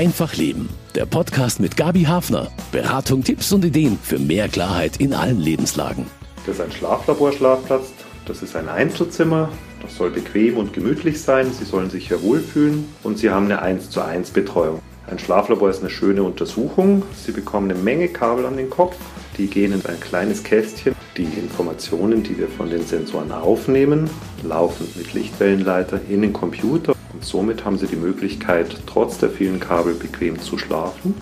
Einfach Leben. Der Podcast mit Gabi Hafner. Beratung, Tipps und Ideen für mehr Klarheit in allen Lebenslagen. Das ist ein Schlaflaborschlafplatz. Das ist ein Einzelzimmer. Das soll bequem und gemütlich sein. Sie sollen sich hier wohlfühlen und Sie haben eine 1 zu 1 Betreuung. Ein Schlaflabor ist eine schöne Untersuchung. Sie bekommen eine Menge Kabel an den Kopf. Die gehen in ein kleines Kästchen. Die Informationen, die wir von den Sensoren aufnehmen, laufen mit Lichtwellenleiter in den Computer. Somit haben Sie die Möglichkeit, trotz der vielen Kabel bequem zu schlafen.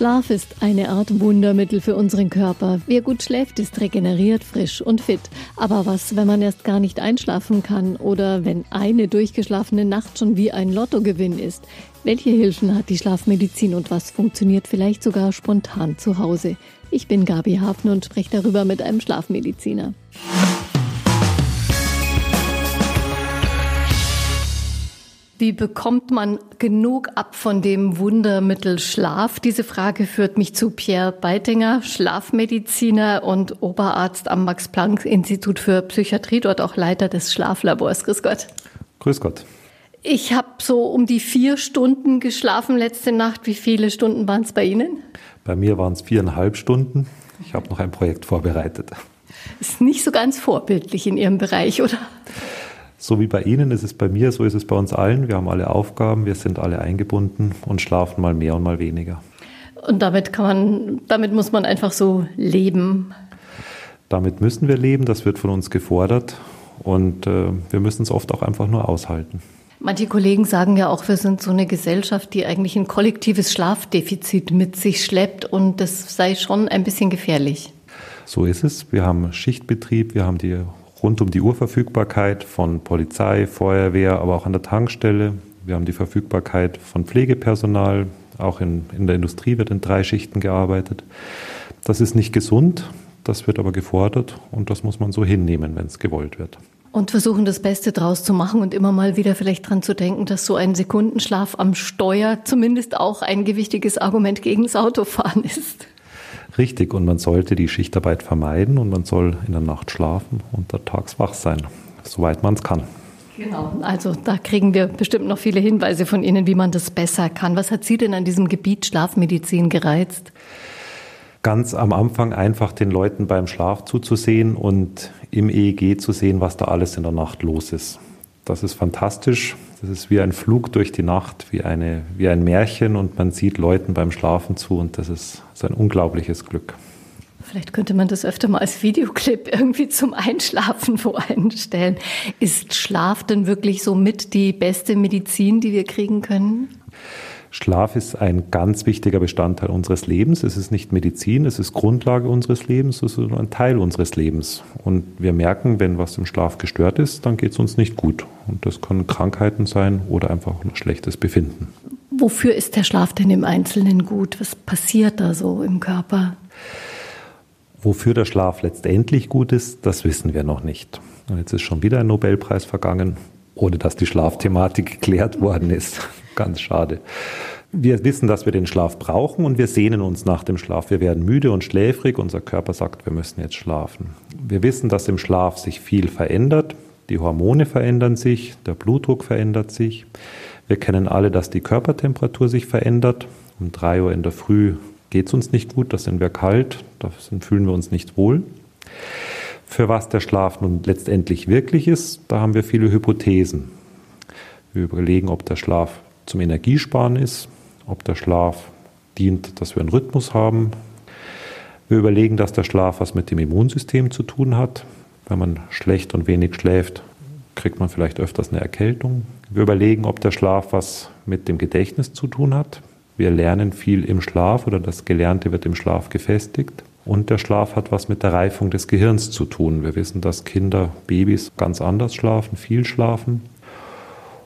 Schlaf ist eine Art Wundermittel für unseren Körper. Wer gut schläft, ist regeneriert, frisch und fit. Aber was, wenn man erst gar nicht einschlafen kann oder wenn eine durchgeschlafene Nacht schon wie ein Lottogewinn ist? Welche Hilfen hat die Schlafmedizin und was funktioniert vielleicht sogar spontan zu Hause? Ich bin Gabi Hafner und spreche darüber mit einem Schlafmediziner. Wie bekommt man genug ab von dem Wundermittel Schlaf? Diese Frage führt mich zu Pierre Beitinger, Schlafmediziner und Oberarzt am Max-Planck-Institut für Psychiatrie, dort auch Leiter des Schlaflabors. Grüß Gott. Grüß Gott. Ich habe so um die vier Stunden geschlafen letzte Nacht. Wie viele Stunden waren es bei Ihnen? Bei mir waren es viereinhalb Stunden. Ich habe noch ein Projekt vorbereitet. Ist nicht so ganz vorbildlich in Ihrem Bereich, oder? So wie bei Ihnen ist es bei mir, so ist es bei uns allen. Wir haben alle Aufgaben, wir sind alle eingebunden und schlafen mal mehr und mal weniger. Und damit kann man, damit muss man einfach so leben. Damit müssen wir leben, das wird von uns gefordert und äh, wir müssen es oft auch einfach nur aushalten. Manche Kollegen sagen ja auch, wir sind so eine Gesellschaft, die eigentlich ein kollektives Schlafdefizit mit sich schleppt und das sei schon ein bisschen gefährlich. So ist es. Wir haben Schichtbetrieb, wir haben die rund um die Uhr Verfügbarkeit von Polizei, Feuerwehr, aber auch an der Tankstelle. Wir haben die Verfügbarkeit von Pflegepersonal. Auch in, in der Industrie wird in drei Schichten gearbeitet. Das ist nicht gesund, das wird aber gefordert und das muss man so hinnehmen, wenn es gewollt wird. Und versuchen das Beste draus zu machen und immer mal wieder vielleicht dran zu denken, dass so ein Sekundenschlaf am Steuer zumindest auch ein gewichtiges Argument gegen das Autofahren ist. Richtig, und man sollte die Schichtarbeit vermeiden und man soll in der Nacht schlafen und tags wach sein, soweit man es kann. Genau, also da kriegen wir bestimmt noch viele Hinweise von Ihnen, wie man das besser kann. Was hat Sie denn an diesem Gebiet Schlafmedizin gereizt? Ganz am Anfang einfach den Leuten beim Schlaf zuzusehen und im EEG zu sehen, was da alles in der Nacht los ist. Das ist fantastisch. Das ist wie ein Flug durch die Nacht, wie, eine, wie ein Märchen und man sieht Leuten beim Schlafen zu und das ist, ist ein unglaubliches Glück. Vielleicht könnte man das öfter mal als Videoclip irgendwie zum Einschlafen voreinstellen. Ist Schlaf denn wirklich so mit die beste Medizin, die wir kriegen können? Schlaf ist ein ganz wichtiger Bestandteil unseres Lebens. Es ist nicht Medizin, es ist Grundlage unseres Lebens, es ist ein Teil unseres Lebens. Und wir merken, wenn was im Schlaf gestört ist, dann geht es uns nicht gut. Und das können Krankheiten sein oder einfach nur schlechtes Befinden. Wofür ist der Schlaf denn im Einzelnen gut? Was passiert da so im Körper? Wofür der Schlaf letztendlich gut ist, das wissen wir noch nicht. Und jetzt ist schon wieder ein Nobelpreis vergangen, ohne dass die Schlafthematik geklärt worden ist. Ganz schade. Wir wissen, dass wir den Schlaf brauchen und wir sehnen uns nach dem Schlaf. Wir werden müde und schläfrig. Unser Körper sagt, wir müssen jetzt schlafen. Wir wissen, dass im Schlaf sich viel verändert. Die Hormone verändern sich, der Blutdruck verändert sich. Wir kennen alle, dass die Körpertemperatur sich verändert. Um drei Uhr in der Früh geht es uns nicht gut, da sind wir kalt, da fühlen wir uns nicht wohl. Für was der Schlaf nun letztendlich wirklich ist, da haben wir viele Hypothesen. Wir überlegen, ob der Schlaf zum Energiesparen ist, ob der Schlaf dient, dass wir einen Rhythmus haben. Wir überlegen, dass der Schlaf was mit dem Immunsystem zu tun hat. Wenn man schlecht und wenig schläft, kriegt man vielleicht öfters eine Erkältung. Wir überlegen, ob der Schlaf was mit dem Gedächtnis zu tun hat. Wir lernen viel im Schlaf oder das Gelernte wird im Schlaf gefestigt. Und der Schlaf hat was mit der Reifung des Gehirns zu tun. Wir wissen, dass Kinder, Babys ganz anders schlafen, viel schlafen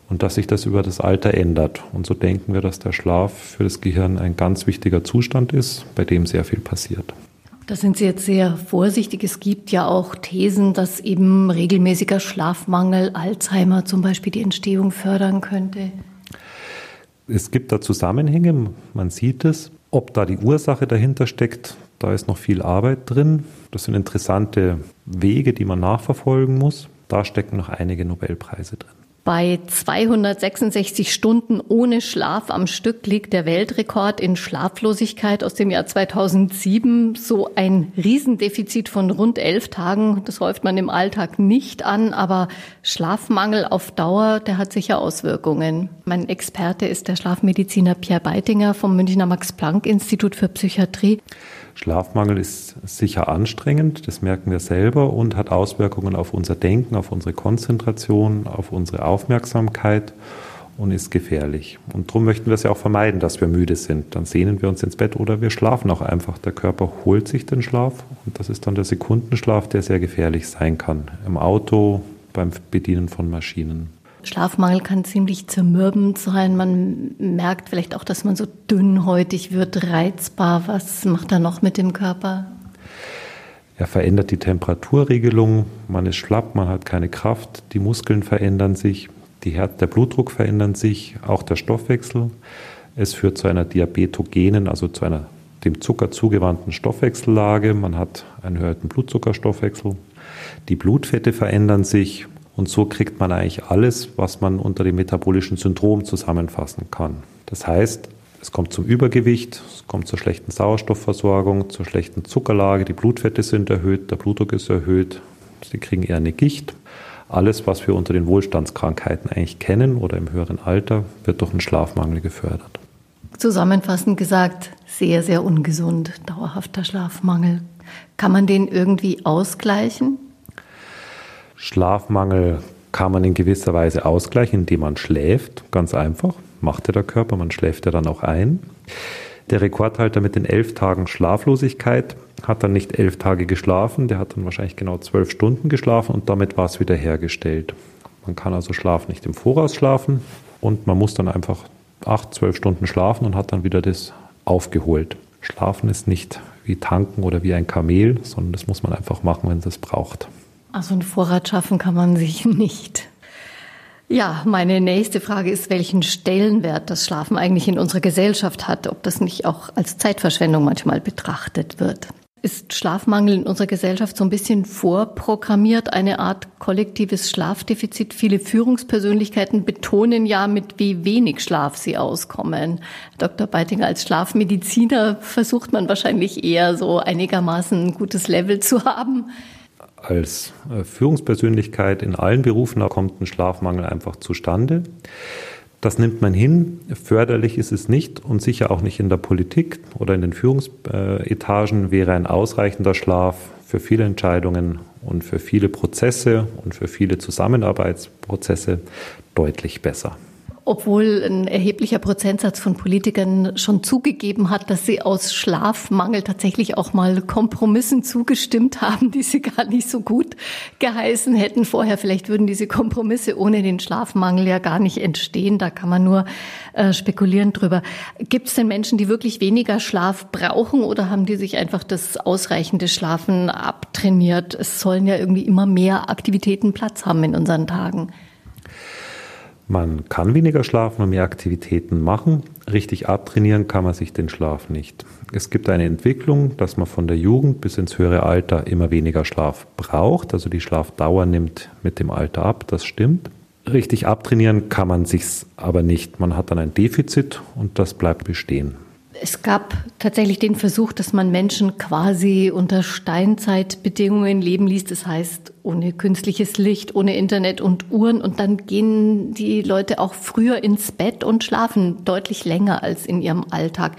und dass sich das über das Alter ändert. Und so denken wir, dass der Schlaf für das Gehirn ein ganz wichtiger Zustand ist, bei dem sehr viel passiert. Da sind Sie jetzt sehr vorsichtig. Es gibt ja auch Thesen, dass eben regelmäßiger Schlafmangel Alzheimer zum Beispiel die Entstehung fördern könnte. Es gibt da Zusammenhänge, man sieht es. Ob da die Ursache dahinter steckt, da ist noch viel Arbeit drin. Das sind interessante Wege, die man nachverfolgen muss. Da stecken noch einige Nobelpreise drin. Bei 266 Stunden ohne Schlaf am Stück liegt der Weltrekord in Schlaflosigkeit aus dem Jahr 2007. So ein Riesendefizit von rund elf Tagen, das häuft man im Alltag nicht an, aber Schlafmangel auf Dauer, der hat sicher Auswirkungen. Mein Experte ist der Schlafmediziner Pierre Beitinger vom Münchner Max-Planck-Institut für Psychiatrie. Schlafmangel ist sicher anstrengend, das merken wir selber und hat Auswirkungen auf unser Denken, auf unsere Konzentration, auf unsere Aufmerksamkeit und ist gefährlich. Und darum möchten wir es ja auch vermeiden, dass wir müde sind. Dann sehnen wir uns ins Bett oder wir schlafen auch einfach. Der Körper holt sich den Schlaf und das ist dann der Sekundenschlaf, der sehr gefährlich sein kann. Im Auto, beim Bedienen von Maschinen. Schlafmangel kann ziemlich zermürbend sein. Man merkt vielleicht auch, dass man so dünnhäutig wird, reizbar. Was macht er noch mit dem Körper? Er verändert die Temperaturregelung, man ist schlapp, man hat keine Kraft, die Muskeln verändern sich, Her der Blutdruck verändert sich, auch der Stoffwechsel. Es führt zu einer diabetogenen, also zu einer dem Zucker zugewandten Stoffwechsellage. Man hat einen erhöhten Blutzuckerstoffwechsel. Die Blutfette verändern sich und so kriegt man eigentlich alles, was man unter dem metabolischen Syndrom zusammenfassen kann. Das heißt, es kommt zum Übergewicht, es kommt zur schlechten Sauerstoffversorgung, zur schlechten Zuckerlage, die Blutfette sind erhöht, der Blutdruck ist erhöht, sie kriegen eher eine Gicht. Alles, was wir unter den Wohlstandskrankheiten eigentlich kennen oder im höheren Alter, wird durch einen Schlafmangel gefördert. Zusammenfassend gesagt, sehr, sehr ungesund, dauerhafter Schlafmangel. Kann man den irgendwie ausgleichen? Schlafmangel kann man in gewisser Weise ausgleichen, indem man schläft. Ganz einfach, macht ja der Körper, man schläft ja dann auch ein. Der Rekordhalter mit den elf Tagen Schlaflosigkeit hat dann nicht elf Tage geschlafen, der hat dann wahrscheinlich genau zwölf Stunden geschlafen und damit war es wieder hergestellt. Man kann also Schlaf nicht im Voraus schlafen und man muss dann einfach acht, zwölf Stunden schlafen und hat dann wieder das aufgeholt. Schlafen ist nicht wie tanken oder wie ein Kamel, sondern das muss man einfach machen, wenn es es braucht. Also einen Vorrat schaffen kann man sich nicht. Ja, meine nächste Frage ist, welchen Stellenwert das Schlafen eigentlich in unserer Gesellschaft hat, ob das nicht auch als Zeitverschwendung manchmal betrachtet wird. Ist Schlafmangel in unserer Gesellschaft so ein bisschen vorprogrammiert, eine Art kollektives Schlafdefizit? Viele Führungspersönlichkeiten betonen ja, mit wie wenig Schlaf sie auskommen. Dr. Beitinger, als Schlafmediziner versucht man wahrscheinlich eher so einigermaßen ein gutes Level zu haben als äh, Führungspersönlichkeit in allen Berufen kommt ein Schlafmangel einfach zustande. Das nimmt man hin. Förderlich ist es nicht und sicher auch nicht in der Politik oder in den Führungsetagen wäre ein ausreichender Schlaf für viele Entscheidungen und für viele Prozesse und für viele Zusammenarbeitsprozesse deutlich besser obwohl ein erheblicher Prozentsatz von Politikern schon zugegeben hat, dass sie aus Schlafmangel tatsächlich auch mal Kompromissen zugestimmt haben, die sie gar nicht so gut geheißen hätten vorher. Vielleicht würden diese Kompromisse ohne den Schlafmangel ja gar nicht entstehen. Da kann man nur äh, spekulieren drüber. Gibt es denn Menschen, die wirklich weniger Schlaf brauchen oder haben die sich einfach das ausreichende Schlafen abtrainiert? Es sollen ja irgendwie immer mehr Aktivitäten Platz haben in unseren Tagen. Man kann weniger schlafen und mehr Aktivitäten machen. Richtig abtrainieren kann man sich den Schlaf nicht. Es gibt eine Entwicklung, dass man von der Jugend bis ins höhere Alter immer weniger Schlaf braucht. Also die Schlafdauer nimmt mit dem Alter ab, das stimmt. Richtig abtrainieren kann man sich's aber nicht. Man hat dann ein Defizit und das bleibt bestehen. Es gab tatsächlich den Versuch, dass man Menschen quasi unter Steinzeitbedingungen leben ließ. Das heißt, ohne künstliches Licht, ohne Internet und Uhren. Und dann gehen die Leute auch früher ins Bett und schlafen deutlich länger als in ihrem Alltag.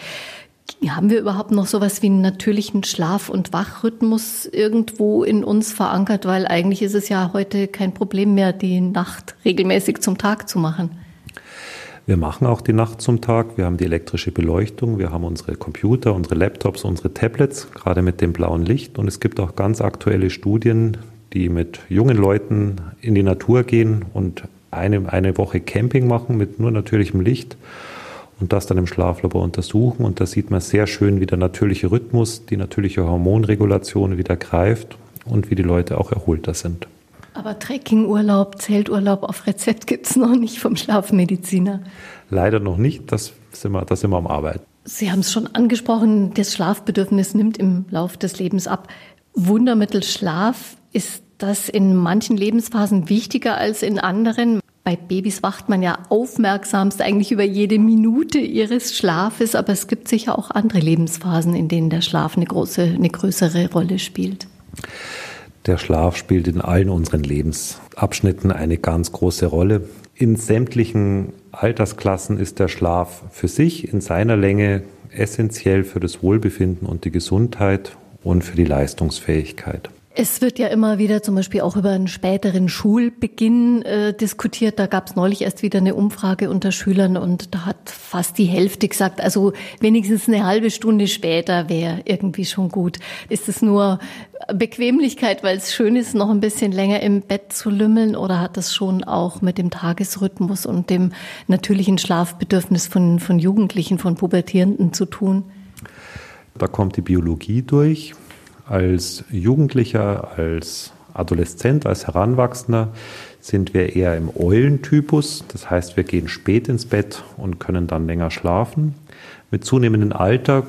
Haben wir überhaupt noch sowas wie einen natürlichen Schlaf- und Wachrhythmus irgendwo in uns verankert? Weil eigentlich ist es ja heute kein Problem mehr, die Nacht regelmäßig zum Tag zu machen. Wir machen auch die Nacht zum Tag. Wir haben die elektrische Beleuchtung, wir haben unsere Computer, unsere Laptops, unsere Tablets, gerade mit dem blauen Licht. Und es gibt auch ganz aktuelle Studien, die mit jungen Leuten in die Natur gehen und eine, eine Woche Camping machen mit nur natürlichem Licht und das dann im Schlaflabor untersuchen. Und da sieht man sehr schön, wie der natürliche Rhythmus, die natürliche Hormonregulation wieder greift und wie die Leute auch erholter sind. Aber Trekkingurlaub, Zelturlaub auf Rezept gibt es noch nicht vom Schlafmediziner. Leider noch nicht, das sind wir, das sind wir am Arbeiten. Sie haben es schon angesprochen, das Schlafbedürfnis nimmt im Lauf des Lebens ab. Wundermittel Schlaf, ist das in manchen Lebensphasen wichtiger als in anderen? Bei Babys wacht man ja aufmerksamst eigentlich über jede Minute ihres Schlafes, aber es gibt sicher auch andere Lebensphasen, in denen der Schlaf eine große, eine größere Rolle spielt. Der Schlaf spielt in allen unseren Lebensabschnitten eine ganz große Rolle. In sämtlichen Altersklassen ist der Schlaf für sich in seiner Länge essentiell für das Wohlbefinden und die Gesundheit und für die Leistungsfähigkeit. Es wird ja immer wieder zum Beispiel auch über einen späteren Schulbeginn äh, diskutiert. Da gab es neulich erst wieder eine Umfrage unter Schülern und da hat fast die Hälfte gesagt, also wenigstens eine halbe Stunde später wäre irgendwie schon gut. Ist es nur Bequemlichkeit, weil es schön ist, noch ein bisschen länger im Bett zu lümmeln oder hat das schon auch mit dem Tagesrhythmus und dem natürlichen Schlafbedürfnis von, von Jugendlichen, von Pubertierenden zu tun? Da kommt die Biologie durch als Jugendlicher, als Adoleszent, als Heranwachsender sind wir eher im Eulentypus. Das heißt, wir gehen spät ins Bett und können dann länger schlafen. Mit zunehmendem Alter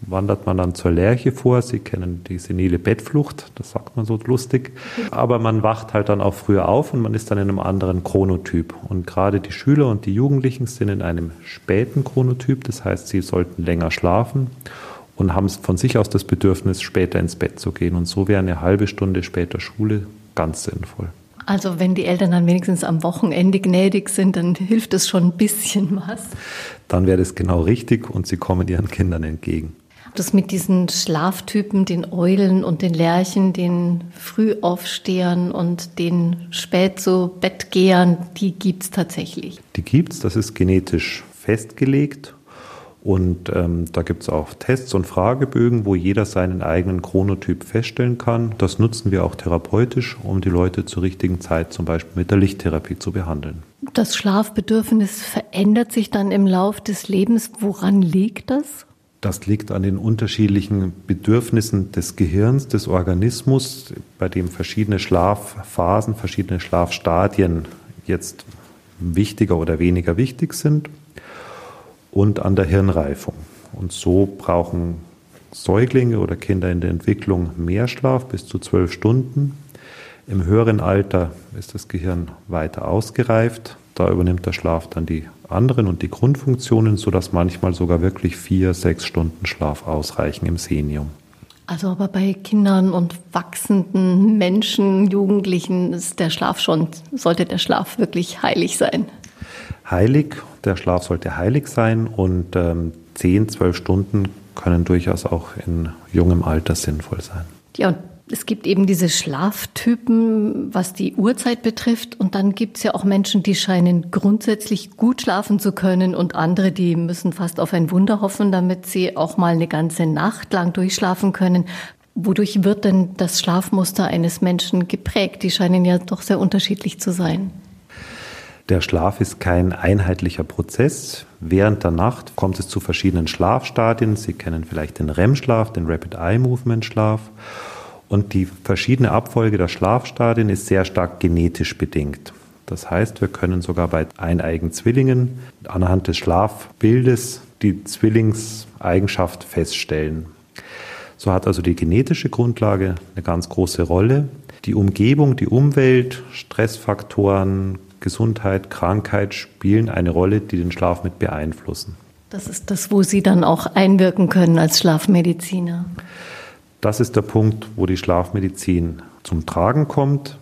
wandert man dann zur Lerche vor. Sie kennen die senile Bettflucht, das sagt man so lustig. Aber man wacht halt dann auch früher auf und man ist dann in einem anderen Chronotyp. Und gerade die Schüler und die Jugendlichen sind in einem späten Chronotyp. Das heißt, sie sollten länger schlafen und haben von sich aus das Bedürfnis, später ins Bett zu gehen. Und so wäre eine halbe Stunde später Schule ganz sinnvoll. Also wenn die Eltern dann wenigstens am Wochenende gnädig sind, dann hilft es schon ein bisschen was. Dann wäre das genau richtig und sie kommen ihren Kindern entgegen. Das mit diesen Schlaftypen, den Eulen und den Lerchen, den Frühaufstehern und den spät zu Bettgehern, die gibt es tatsächlich. Die gibt es, das ist genetisch festgelegt und ähm, da gibt es auch Tests und Fragebögen, wo jeder seinen eigenen Chronotyp feststellen kann. Das nutzen wir auch therapeutisch, um die Leute zur richtigen Zeit zum Beispiel mit der Lichttherapie zu behandeln. Das Schlafbedürfnis verändert sich dann im Lauf des Lebens. Woran liegt das? Das liegt an den unterschiedlichen Bedürfnissen des Gehirns, des Organismus, bei dem verschiedene Schlafphasen, verschiedene Schlafstadien jetzt wichtiger oder weniger wichtig sind und an der Hirnreifung. Und so brauchen Säuglinge oder Kinder in der Entwicklung mehr Schlaf, bis zu zwölf Stunden. Im höheren Alter ist das Gehirn weiter ausgereift. Da übernimmt der Schlaf dann die anderen und die Grundfunktionen, sodass manchmal sogar wirklich vier, sechs Stunden Schlaf ausreichen im Senium. Also aber bei Kindern und wachsenden Menschen, Jugendlichen ist der Schlaf schon, sollte der Schlaf wirklich heilig sein heilig, der Schlaf sollte heilig sein und ähm, 10, 12 Stunden können durchaus auch in jungem Alter sinnvoll sein. Ja, und es gibt eben diese Schlaftypen, was die Uhrzeit betrifft. Und dann gibt es ja auch Menschen, die scheinen grundsätzlich gut schlafen zu können und andere, die müssen fast auf ein Wunder hoffen, damit sie auch mal eine ganze Nacht lang durchschlafen können. Wodurch wird denn das Schlafmuster eines Menschen geprägt? Die scheinen ja doch sehr unterschiedlich zu sein. Der Schlaf ist kein einheitlicher Prozess. Während der Nacht kommt es zu verschiedenen Schlafstadien. Sie kennen vielleicht den REM-Schlaf, den Rapid Eye Movement Schlaf. Und die verschiedene Abfolge der Schlafstadien ist sehr stark genetisch bedingt. Das heißt, wir können sogar bei eineigen Zwillingen anhand des Schlafbildes die Zwillingseigenschaft feststellen. So hat also die genetische Grundlage eine ganz große Rolle. Die Umgebung, die Umwelt, Stressfaktoren, Gesundheit, Krankheit spielen eine Rolle, die den Schlaf mit beeinflussen. Das ist das, wo Sie dann auch einwirken können als Schlafmediziner. Das ist der Punkt, wo die Schlafmedizin zum Tragen kommt.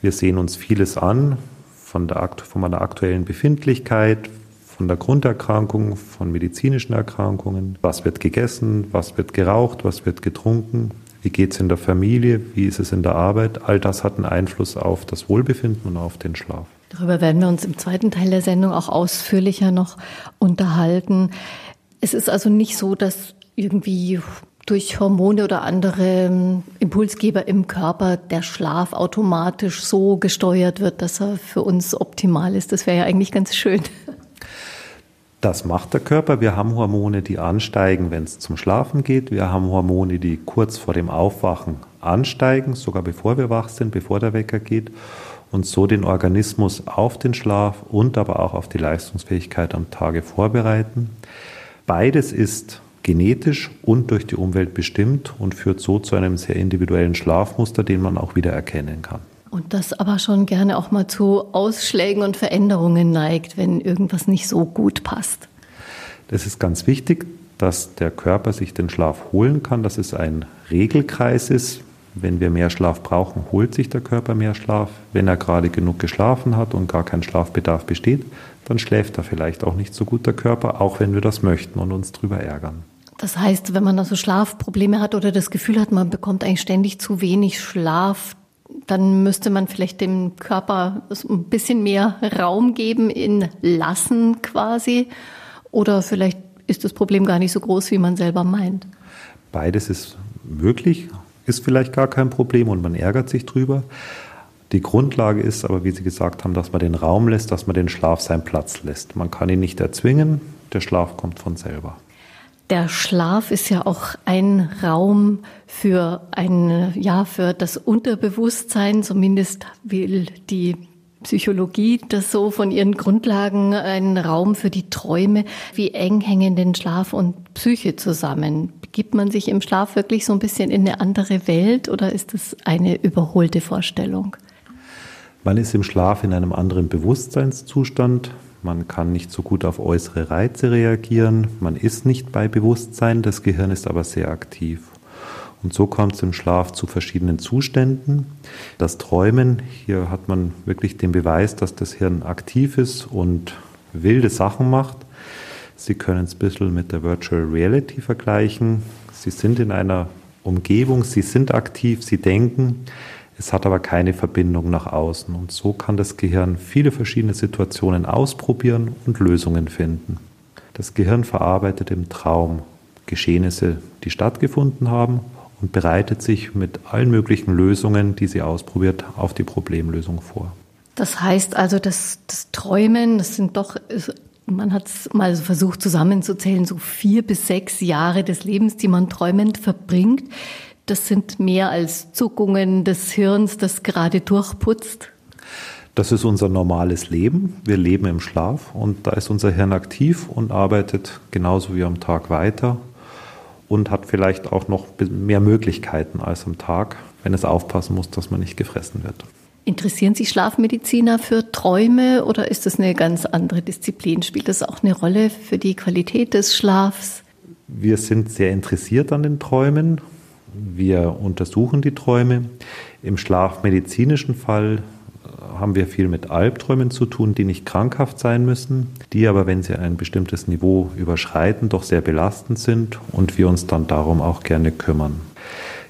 Wir sehen uns vieles an von der, von meiner aktuellen Befindlichkeit, von der Grunderkrankung, von medizinischen Erkrankungen. Was wird gegessen, was wird geraucht, was wird getrunken, wie geht es in der Familie, wie ist es in der Arbeit. All das hat einen Einfluss auf das Wohlbefinden und auf den Schlaf. Darüber werden wir uns im zweiten Teil der Sendung auch ausführlicher noch unterhalten. Es ist also nicht so, dass irgendwie durch Hormone oder andere ähm, Impulsgeber im Körper der Schlaf automatisch so gesteuert wird, dass er für uns optimal ist. Das wäre ja eigentlich ganz schön. Das macht der Körper. Wir haben Hormone, die ansteigen, wenn es zum Schlafen geht. Wir haben Hormone, die kurz vor dem Aufwachen ansteigen, sogar bevor wir wach sind, bevor der Wecker geht und so den Organismus auf den Schlaf und aber auch auf die Leistungsfähigkeit am Tage vorbereiten. Beides ist genetisch und durch die Umwelt bestimmt und führt so zu einem sehr individuellen Schlafmuster, den man auch wieder erkennen kann. Und das aber schon gerne auch mal zu Ausschlägen und Veränderungen neigt, wenn irgendwas nicht so gut passt. Das ist ganz wichtig, dass der Körper sich den Schlaf holen kann, dass es ein Regelkreis ist. Wenn wir mehr Schlaf brauchen, holt sich der Körper mehr Schlaf. Wenn er gerade genug geschlafen hat und gar kein Schlafbedarf besteht, dann schläft er vielleicht auch nicht so gut der Körper, auch wenn wir das möchten und uns darüber ärgern. Das heißt, wenn man also Schlafprobleme hat oder das Gefühl hat, man bekommt eigentlich ständig zu wenig Schlaf, dann müsste man vielleicht dem Körper ein bisschen mehr Raum geben in Lassen quasi. Oder vielleicht ist das Problem gar nicht so groß, wie man selber meint. Beides ist möglich, ist vielleicht gar kein Problem und man ärgert sich drüber. Die Grundlage ist aber, wie Sie gesagt haben, dass man den Raum lässt, dass man den Schlaf seinen Platz lässt. Man kann ihn nicht erzwingen, der Schlaf kommt von selber. Der Schlaf ist ja auch ein Raum für ein, ja, für das Unterbewusstsein. Zumindest will die Psychologie das so von ihren Grundlagen ein Raum für die Träume. Wie eng hängen denn Schlaf und Psyche zusammen? Gibt man sich im Schlaf wirklich so ein bisschen in eine andere Welt oder ist das eine überholte Vorstellung? Man ist im Schlaf in einem anderen Bewusstseinszustand. Man kann nicht so gut auf äußere Reize reagieren. Man ist nicht bei Bewusstsein. Das Gehirn ist aber sehr aktiv. Und so kommt es im Schlaf zu verschiedenen Zuständen. Das Träumen, hier hat man wirklich den Beweis, dass das Hirn aktiv ist und wilde Sachen macht. Sie können es ein bisschen mit der Virtual Reality vergleichen. Sie sind in einer Umgebung, sie sind aktiv, sie denken. Es hat aber keine Verbindung nach außen. Und so kann das Gehirn viele verschiedene Situationen ausprobieren und Lösungen finden. Das Gehirn verarbeitet im Traum Geschehnisse, die stattgefunden haben und bereitet sich mit allen möglichen Lösungen, die sie ausprobiert, auf die Problemlösung vor. Das heißt also, dass das Träumen, das sind doch, man hat es mal versucht zusammenzuzählen, so vier bis sechs Jahre des Lebens, die man träumend verbringt. Das sind mehr als Zuckungen des Hirns, das gerade durchputzt. Das ist unser normales Leben. Wir leben im Schlaf und da ist unser Hirn aktiv und arbeitet genauso wie am Tag weiter und hat vielleicht auch noch mehr Möglichkeiten als am Tag, wenn es aufpassen muss, dass man nicht gefressen wird. Interessieren sich Schlafmediziner für Träume oder ist das eine ganz andere Disziplin? Spielt das auch eine Rolle für die Qualität des Schlafs? Wir sind sehr interessiert an den Träumen wir untersuchen die Träume. Im schlafmedizinischen Fall haben wir viel mit Albträumen zu tun, die nicht krankhaft sein müssen, die aber, wenn sie ein bestimmtes Niveau überschreiten, doch sehr belastend sind und wir uns dann darum auch gerne kümmern.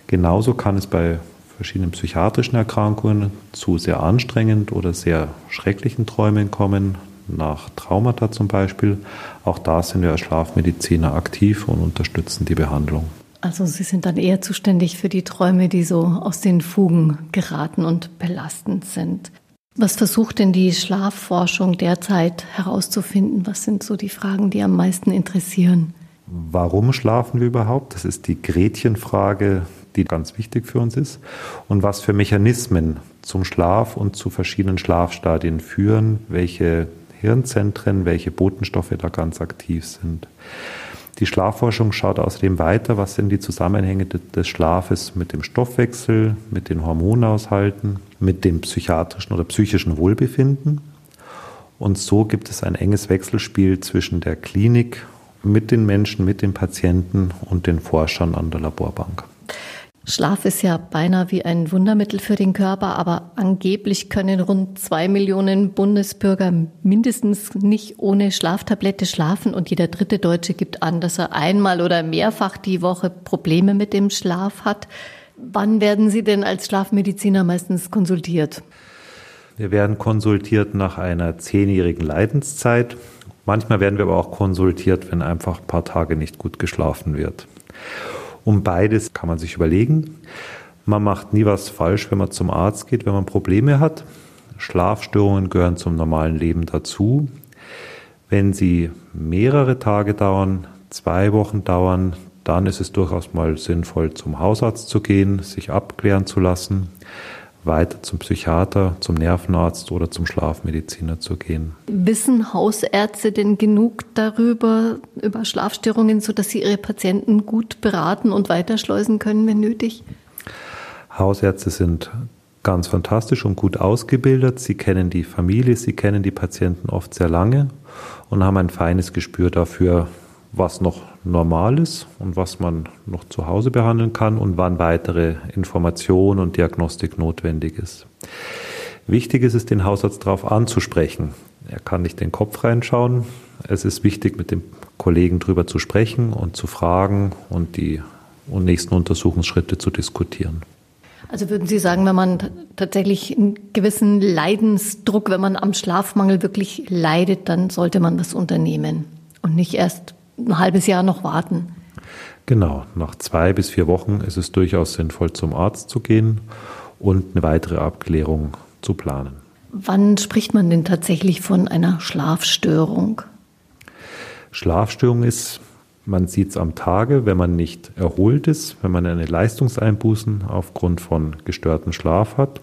Genauso kann es bei verschiedenen psychiatrischen Erkrankungen zu sehr anstrengend oder sehr schrecklichen Träumen kommen, nach Traumata zum Beispiel. Auch da sind wir als Schlafmediziner aktiv und unterstützen die Behandlung. Also Sie sind dann eher zuständig für die Träume, die so aus den Fugen geraten und belastend sind. Was versucht denn die Schlafforschung derzeit herauszufinden? Was sind so die Fragen, die am meisten interessieren? Warum schlafen wir überhaupt? Das ist die Gretchenfrage, die ganz wichtig für uns ist. Und was für Mechanismen zum Schlaf und zu verschiedenen Schlafstadien führen, welche Hirnzentren, welche Botenstoffe da ganz aktiv sind. Die Schlafforschung schaut außerdem weiter, was sind die Zusammenhänge des Schlafes mit dem Stoffwechsel, mit den Hormonhaushalten, mit dem psychiatrischen oder psychischen Wohlbefinden. Und so gibt es ein enges Wechselspiel zwischen der Klinik mit den Menschen, mit den Patienten und den Forschern an der Laborbank. Schlaf ist ja beinahe wie ein Wundermittel für den Körper, aber angeblich können rund zwei Millionen Bundesbürger mindestens nicht ohne Schlaftablette schlafen und jeder dritte Deutsche gibt an, dass er einmal oder mehrfach die Woche Probleme mit dem Schlaf hat. Wann werden Sie denn als Schlafmediziner meistens konsultiert? Wir werden konsultiert nach einer zehnjährigen Leidenszeit. Manchmal werden wir aber auch konsultiert, wenn einfach ein paar Tage nicht gut geschlafen wird. Um beides kann man sich überlegen. Man macht nie was falsch, wenn man zum Arzt geht, wenn man Probleme hat. Schlafstörungen gehören zum normalen Leben dazu. Wenn sie mehrere Tage dauern, zwei Wochen dauern, dann ist es durchaus mal sinnvoll, zum Hausarzt zu gehen, sich abklären zu lassen weiter zum Psychiater, zum Nervenarzt oder zum Schlafmediziner zu gehen. Wissen Hausärzte denn genug darüber, über Schlafstörungen, sodass sie ihre Patienten gut beraten und weiterschleusen können, wenn nötig? Hausärzte sind ganz fantastisch und gut ausgebildet. Sie kennen die Familie, sie kennen die Patienten oft sehr lange und haben ein feines Gespür dafür, was noch normal ist und was man noch zu Hause behandeln kann und wann weitere Information und Diagnostik notwendig ist. Wichtig ist es, den Hausarzt darauf anzusprechen. Er kann nicht den Kopf reinschauen. Es ist wichtig, mit dem Kollegen darüber zu sprechen und zu fragen und die nächsten Untersuchungsschritte zu diskutieren. Also würden Sie sagen, wenn man tatsächlich einen gewissen Leidensdruck, wenn man am Schlafmangel wirklich leidet, dann sollte man das unternehmen und nicht erst ein halbes Jahr noch warten? Genau, nach zwei bis vier Wochen ist es durchaus sinnvoll, zum Arzt zu gehen und eine weitere Abklärung zu planen. Wann spricht man denn tatsächlich von einer Schlafstörung? Schlafstörung ist, man sieht es am Tage, wenn man nicht erholt ist, wenn man eine Leistungseinbußen aufgrund von gestörtem Schlaf hat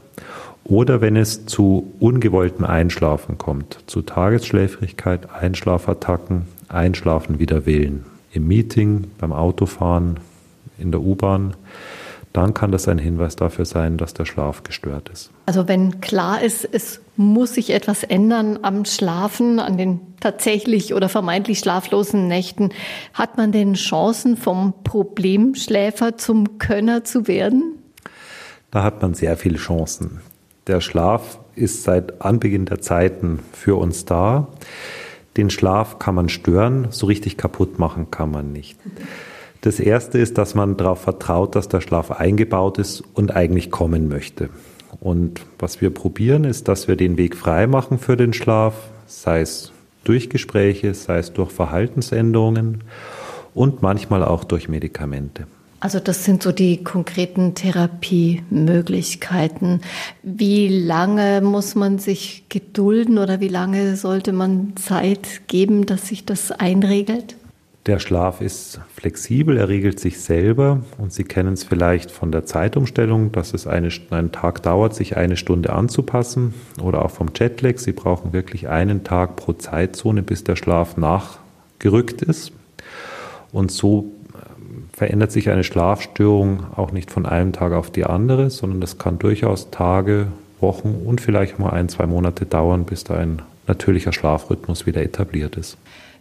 oder wenn es zu ungewolltem Einschlafen kommt, zu Tagesschläfrigkeit, Einschlafattacken, Einschlafen wider Willen. Im Meeting, beim Autofahren, in der U-Bahn dann kann das ein Hinweis dafür sein, dass der Schlaf gestört ist. Also wenn klar ist, es muss sich etwas ändern am Schlafen, an den tatsächlich oder vermeintlich schlaflosen Nächten, hat man denn Chancen vom Problemschläfer zum Könner zu werden? Da hat man sehr viele Chancen. Der Schlaf ist seit Anbeginn der Zeiten für uns da. Den Schlaf kann man stören, so richtig kaputt machen kann man nicht. Das erste ist, dass man darauf vertraut, dass der Schlaf eingebaut ist und eigentlich kommen möchte. Und was wir probieren, ist, dass wir den Weg frei machen für den Schlaf, sei es durch Gespräche, sei es durch Verhaltensänderungen und manchmal auch durch Medikamente. Also das sind so die konkreten Therapiemöglichkeiten. Wie lange muss man sich gedulden oder wie lange sollte man Zeit geben, dass sich das einregelt? Der Schlaf ist flexibel, er regelt sich selber und Sie kennen es vielleicht von der Zeitumstellung, dass es eine, einen Tag dauert, sich eine Stunde anzupassen oder auch vom Jetlag. Sie brauchen wirklich einen Tag pro Zeitzone, bis der Schlaf nachgerückt ist. Und so verändert sich eine Schlafstörung auch nicht von einem Tag auf die andere, sondern das kann durchaus Tage, Wochen und vielleicht mal ein, zwei Monate dauern, bis da ein natürlicher Schlafrhythmus wieder etabliert ist.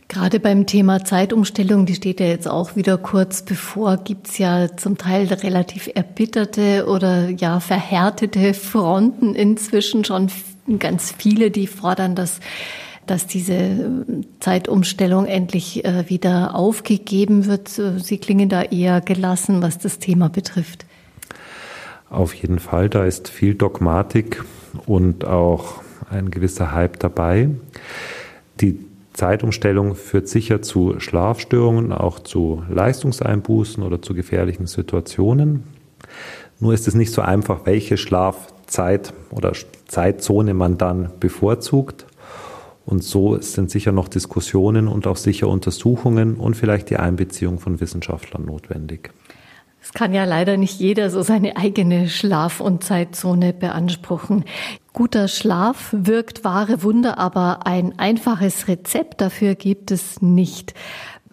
Gerade beim Thema Zeitumstellung, die steht ja jetzt auch wieder kurz bevor, gibt's ja zum Teil relativ erbitterte oder ja verhärtete Fronten inzwischen schon ganz viele, die fordern, dass dass diese Zeitumstellung endlich äh, wieder aufgegeben wird. Sie klingen da eher gelassen, was das Thema betrifft. Auf jeden Fall, da ist viel Dogmatik und auch ein gewisser Hype dabei. Die Zeitumstellung führt sicher zu Schlafstörungen, auch zu Leistungseinbußen oder zu gefährlichen Situationen. Nur ist es nicht so einfach, welche Schlafzeit oder Zeitzone man dann bevorzugt. Und so sind sicher noch Diskussionen und auch sicher Untersuchungen und vielleicht die Einbeziehung von Wissenschaftlern notwendig. Es kann ja leider nicht jeder so seine eigene Schlaf- und Zeitzone beanspruchen. Guter Schlaf wirkt wahre Wunder, aber ein einfaches Rezept dafür gibt es nicht.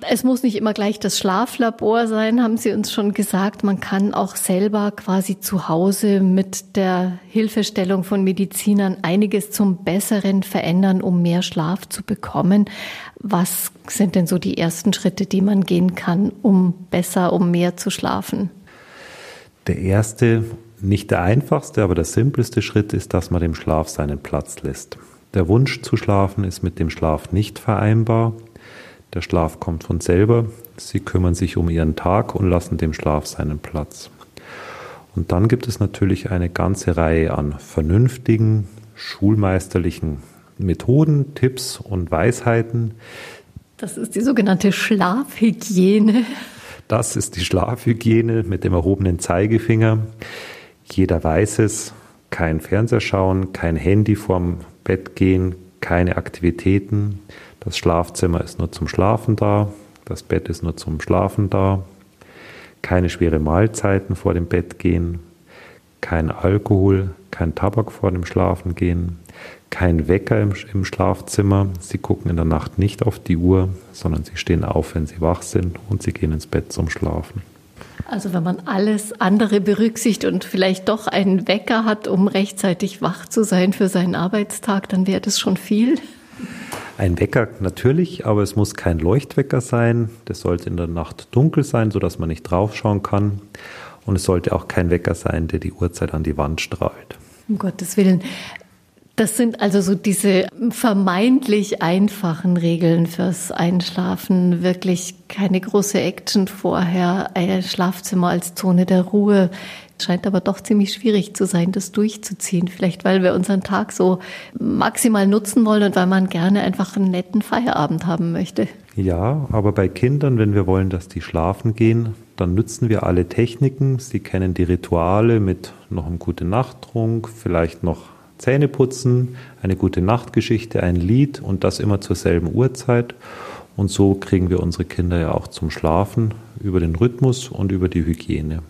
Es muss nicht immer gleich das Schlaflabor sein, haben Sie uns schon gesagt. Man kann auch selber quasi zu Hause mit der Hilfestellung von Medizinern einiges zum Besseren verändern, um mehr Schlaf zu bekommen. Was sind denn so die ersten Schritte, die man gehen kann, um besser, um mehr zu schlafen? Der erste nicht der einfachste, aber der simpelste Schritt ist, dass man dem Schlaf seinen Platz lässt. Der Wunsch zu schlafen ist mit dem Schlaf nicht vereinbar. Der Schlaf kommt von selber. Sie kümmern sich um ihren Tag und lassen dem Schlaf seinen Platz. Und dann gibt es natürlich eine ganze Reihe an vernünftigen, schulmeisterlichen Methoden, Tipps und Weisheiten. Das ist die sogenannte Schlafhygiene. Das ist die Schlafhygiene mit dem erhobenen Zeigefinger. Jeder weiß es, kein Fernseher schauen, kein Handy vorm Bett gehen, keine Aktivitäten. Das Schlafzimmer ist nur zum Schlafen da, das Bett ist nur zum Schlafen da. Keine schwere Mahlzeiten vor dem Bett gehen, kein Alkohol, kein Tabak vor dem Schlafen gehen, kein Wecker im, im, Schlafzimmer. Sie gucken in der Nacht nicht auf die Uhr, sondern sie stehen auf, wenn sie wach sind und sie gehen ins Bett zum Schlafen. Also wenn man alles andere berücksichtigt und vielleicht doch einen Wecker hat, um rechtzeitig wach zu sein für seinen Arbeitstag, dann wäre das schon viel. Ein Wecker natürlich, aber es muss kein Leuchtwecker sein. Das sollte in der Nacht dunkel sein, sodass man nicht draufschauen kann. Und es sollte auch kein Wecker sein, der die Uhrzeit an die Wand strahlt. Um Gottes Willen. Das sind also so diese vermeintlich einfachen Regeln fürs Einschlafen. Wirklich keine große Action vorher, ein Schlafzimmer als Zone der Ruhe. Scheint aber doch ziemlich schwierig zu sein, das durchzuziehen. Vielleicht, weil wir unseren Tag so maximal nutzen wollen und weil man gerne einfach einen netten Feierabend haben möchte. Ja, aber bei Kindern, wenn wir wollen, dass die schlafen gehen, dann nützen wir alle Techniken. Sie kennen die Rituale mit noch einem guten Nachttrunk, vielleicht noch Zähne putzen, eine gute Nachtgeschichte, ein Lied und das immer zur selben Uhrzeit. Und so kriegen wir unsere Kinder ja auch zum Schlafen über den Rhythmus und über die Hygiene.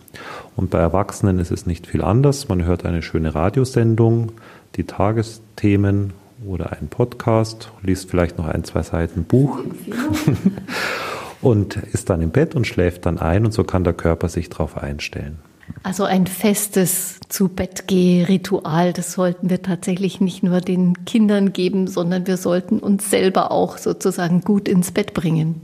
Und bei Erwachsenen ist es nicht viel anders. Man hört eine schöne Radiosendung, die Tagesthemen oder einen Podcast, liest vielleicht noch ein, zwei Seiten Buch und ist dann im Bett und schläft dann ein und so kann der Körper sich darauf einstellen. Also ein festes zu Bett Ritual, das sollten wir tatsächlich nicht nur den Kindern geben, sondern wir sollten uns selber auch sozusagen gut ins Bett bringen.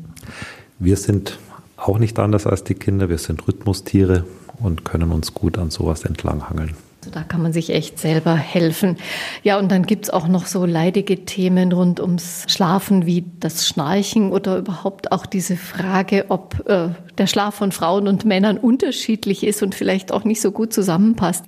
Wir sind auch nicht anders als die Kinder, wir sind Rhythmustiere und können uns gut an sowas entlanghangeln. Also da kann man sich echt selber helfen. Ja, und dann gibt es auch noch so leidige Themen rund ums Schlafen wie das Schnarchen oder überhaupt auch diese Frage, ob äh, der Schlaf von Frauen und Männern unterschiedlich ist und vielleicht auch nicht so gut zusammenpasst.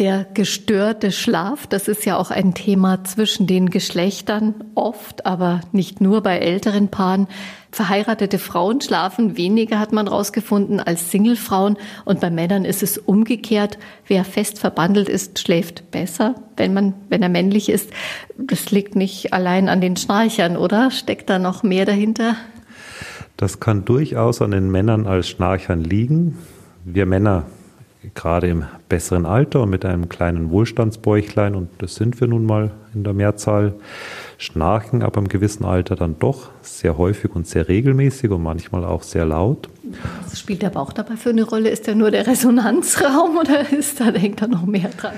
Der gestörte Schlaf, das ist ja auch ein Thema zwischen den Geschlechtern oft, aber nicht nur bei älteren Paaren. Verheiratete Frauen schlafen weniger, hat man rausgefunden, als Singlefrauen. Und bei Männern ist es umgekehrt. Wer fest verbandelt ist, schläft besser, wenn man, wenn er männlich ist. Das liegt nicht allein an den Schnarchern, oder? Steckt da noch mehr dahinter? Das kann durchaus an den Männern als Schnarchern liegen. Wir Männer gerade im besseren Alter und mit einem kleinen Wohlstandsbäuchlein, und das sind wir nun mal in der Mehrzahl, schnarchen aber im gewissen Alter dann doch sehr häufig und sehr regelmäßig und manchmal auch sehr laut. Was spielt der Bauch dabei für eine Rolle? Ist der nur der Resonanzraum oder ist da, hängt da noch mehr dran?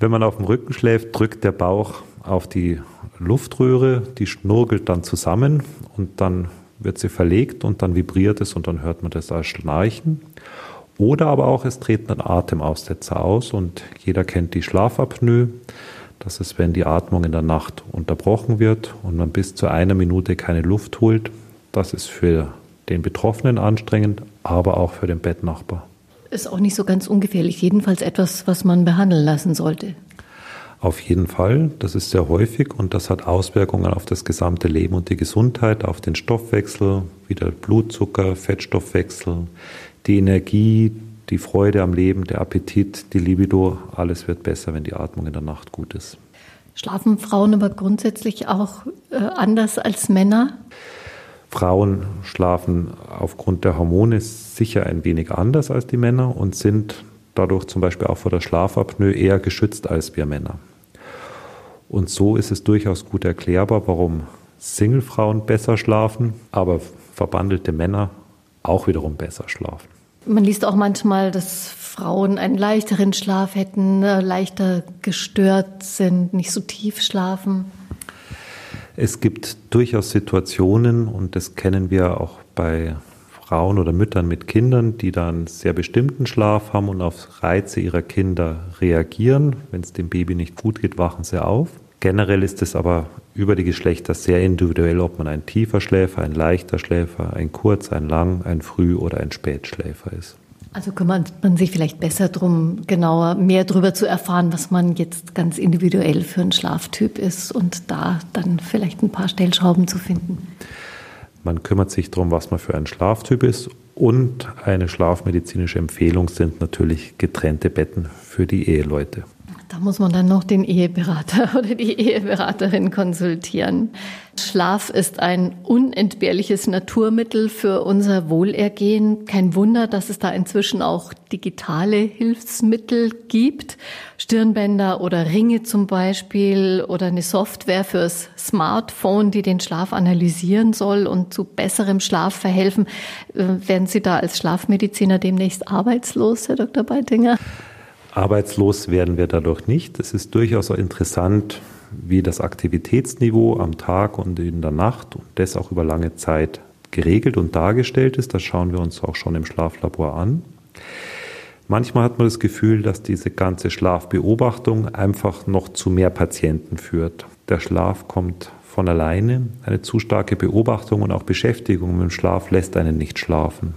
Wenn man auf dem Rücken schläft, drückt der Bauch auf die Luftröhre, die schnurgelt dann zusammen und dann wird sie verlegt und dann vibriert es und dann hört man das als Schnarchen. Oder aber auch, es treten dann Atemaussetzer aus und jeder kennt die Schlafapnoe. Das ist, wenn die Atmung in der Nacht unterbrochen wird und man bis zu einer Minute keine Luft holt. Das ist für den Betroffenen anstrengend, aber auch für den Bettnachbar. Ist auch nicht so ganz ungefährlich, jedenfalls etwas, was man behandeln lassen sollte. Auf jeden Fall, das ist sehr häufig und das hat Auswirkungen auf das gesamte Leben und die Gesundheit, auf den Stoffwechsel, wie der Blutzucker, Fettstoffwechsel, die Energie, die Freude am Leben, der Appetit, die Libido, alles wird besser, wenn die Atmung in der Nacht gut ist. Schlafen Frauen aber grundsätzlich auch äh, anders als Männer? Frauen schlafen aufgrund der Hormone sicher ein wenig anders als die Männer und sind dadurch zum Beispiel auch vor der Schlafapnoe eher geschützt als wir Männer. Und so ist es durchaus gut erklärbar, warum Singlefrauen besser schlafen, aber verbandelte Männer auch wiederum besser schlafen. Man liest auch manchmal, dass Frauen einen leichteren Schlaf hätten, äh, leichter gestört sind, nicht so tief schlafen. Es gibt durchaus Situationen, und das kennen wir auch bei Frauen oder Müttern mit Kindern, die dann sehr bestimmten Schlaf haben und auf Reize ihrer Kinder reagieren. Wenn es dem Baby nicht gut geht, wachen sie auf. Generell ist es aber über die Geschlechter sehr individuell, ob man ein tiefer Schläfer, ein leichter Schläfer, ein kurz, ein lang, ein früh oder ein Spätschläfer ist. Also kümmert man sich vielleicht besser darum, genauer mehr darüber zu erfahren, was man jetzt ganz individuell für ein Schlaftyp ist und da dann vielleicht ein paar Stellschrauben zu finden. Man kümmert sich darum, was man für ein Schlaftyp ist und eine schlafmedizinische Empfehlung sind natürlich getrennte Betten für die Eheleute. Da muss man dann noch den Eheberater oder die Eheberaterin konsultieren. Schlaf ist ein unentbehrliches Naturmittel für unser Wohlergehen. Kein Wunder, dass es da inzwischen auch digitale Hilfsmittel gibt. Stirnbänder oder Ringe zum Beispiel oder eine Software fürs Smartphone, die den Schlaf analysieren soll und zu besserem Schlaf verhelfen. Äh, werden Sie da als Schlafmediziner demnächst arbeitslos, Herr Dr. Beitinger? Arbeitslos werden wir dadurch nicht. Es ist durchaus interessant, wie das Aktivitätsniveau am Tag und in der Nacht und das auch über lange Zeit geregelt und dargestellt ist. Das schauen wir uns auch schon im Schlaflabor an. Manchmal hat man das Gefühl, dass diese ganze Schlafbeobachtung einfach noch zu mehr Patienten führt. Der Schlaf kommt von alleine. Eine zu starke Beobachtung und auch Beschäftigung mit dem Schlaf lässt einen nicht schlafen.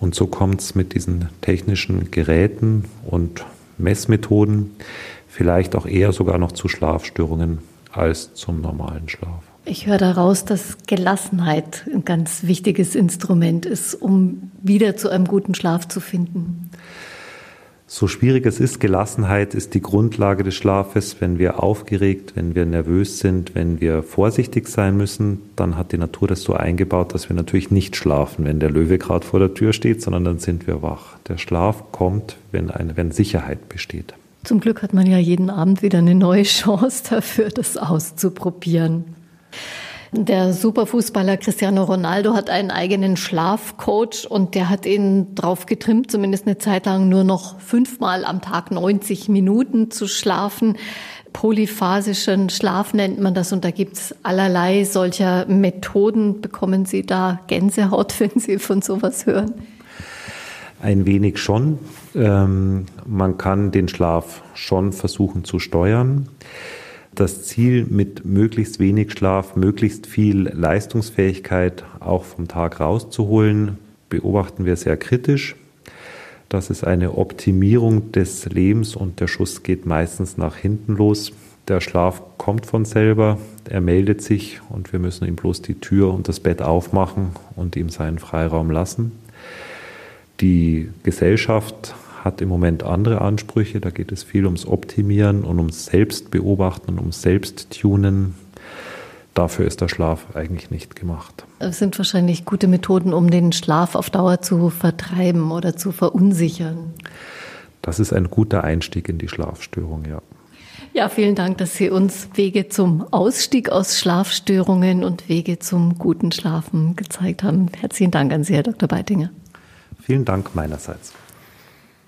Und so kommt es mit diesen technischen Geräten und Messmethoden vielleicht auch eher sogar noch zu Schlafstörungen als zum normalen Schlaf. Ich höre daraus, dass Gelassenheit ein ganz wichtiges Instrument ist, um wieder zu einem guten Schlaf zu finden. So schwierig es ist, Gelassenheit ist die Grundlage des Schlafes. Wenn wir aufgeregt, wenn wir nervös sind, wenn wir vorsichtig sein müssen, dann hat die Natur das so eingebaut, dass wir natürlich nicht schlafen, wenn der Löwe gerade vor der Tür steht, sondern dann sind wir wach. Der Schlaf kommt, wenn, eine, wenn Sicherheit besteht. Zum Glück hat man ja jeden Abend wieder eine neue Chance dafür, das auszuprobieren. Der Superfußballer Cristiano Ronaldo hat einen eigenen Schlafcoach und der hat ihn drauf getrimmt, zumindest eine Zeit lang nur noch fünfmal am Tag 90 Minuten zu schlafen. Polyphasischen Schlaf nennt man das und da gibt's allerlei solcher Methoden. Bekommen Sie da Gänsehaut, wenn Sie von sowas hören? Ein wenig schon. Ähm, man kann den Schlaf schon versuchen zu steuern das Ziel mit möglichst wenig Schlaf, möglichst viel Leistungsfähigkeit auch vom Tag rauszuholen, beobachten wir sehr kritisch. Das ist eine Optimierung des Lebens und der Schuss geht meistens nach hinten los. Der Schlaf kommt von selber, er meldet sich und wir müssen ihm bloß die Tür und das Bett aufmachen und ihm seinen Freiraum lassen. Die Gesellschaft hat im Moment andere Ansprüche. Da geht es viel ums Optimieren und ums Selbstbeobachten und ums Selbsttunen. Dafür ist der Schlaf eigentlich nicht gemacht. Es sind wahrscheinlich gute Methoden, um den Schlaf auf Dauer zu vertreiben oder zu verunsichern. Das ist ein guter Einstieg in die Schlafstörung, ja. Ja, vielen Dank, dass Sie uns Wege zum Ausstieg aus Schlafstörungen und Wege zum guten Schlafen gezeigt haben. Herzlichen Dank an Sie, Herr Dr. Beitinger. Vielen Dank meinerseits.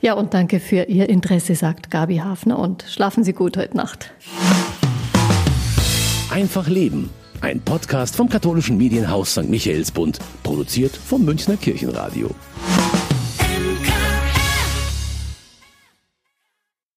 Ja, und danke für Ihr Interesse, sagt Gabi Hafner. Und schlafen Sie gut heute Nacht. Einfach Leben. Ein Podcast vom katholischen Medienhaus St. Michaelsbund, produziert vom Münchner Kirchenradio.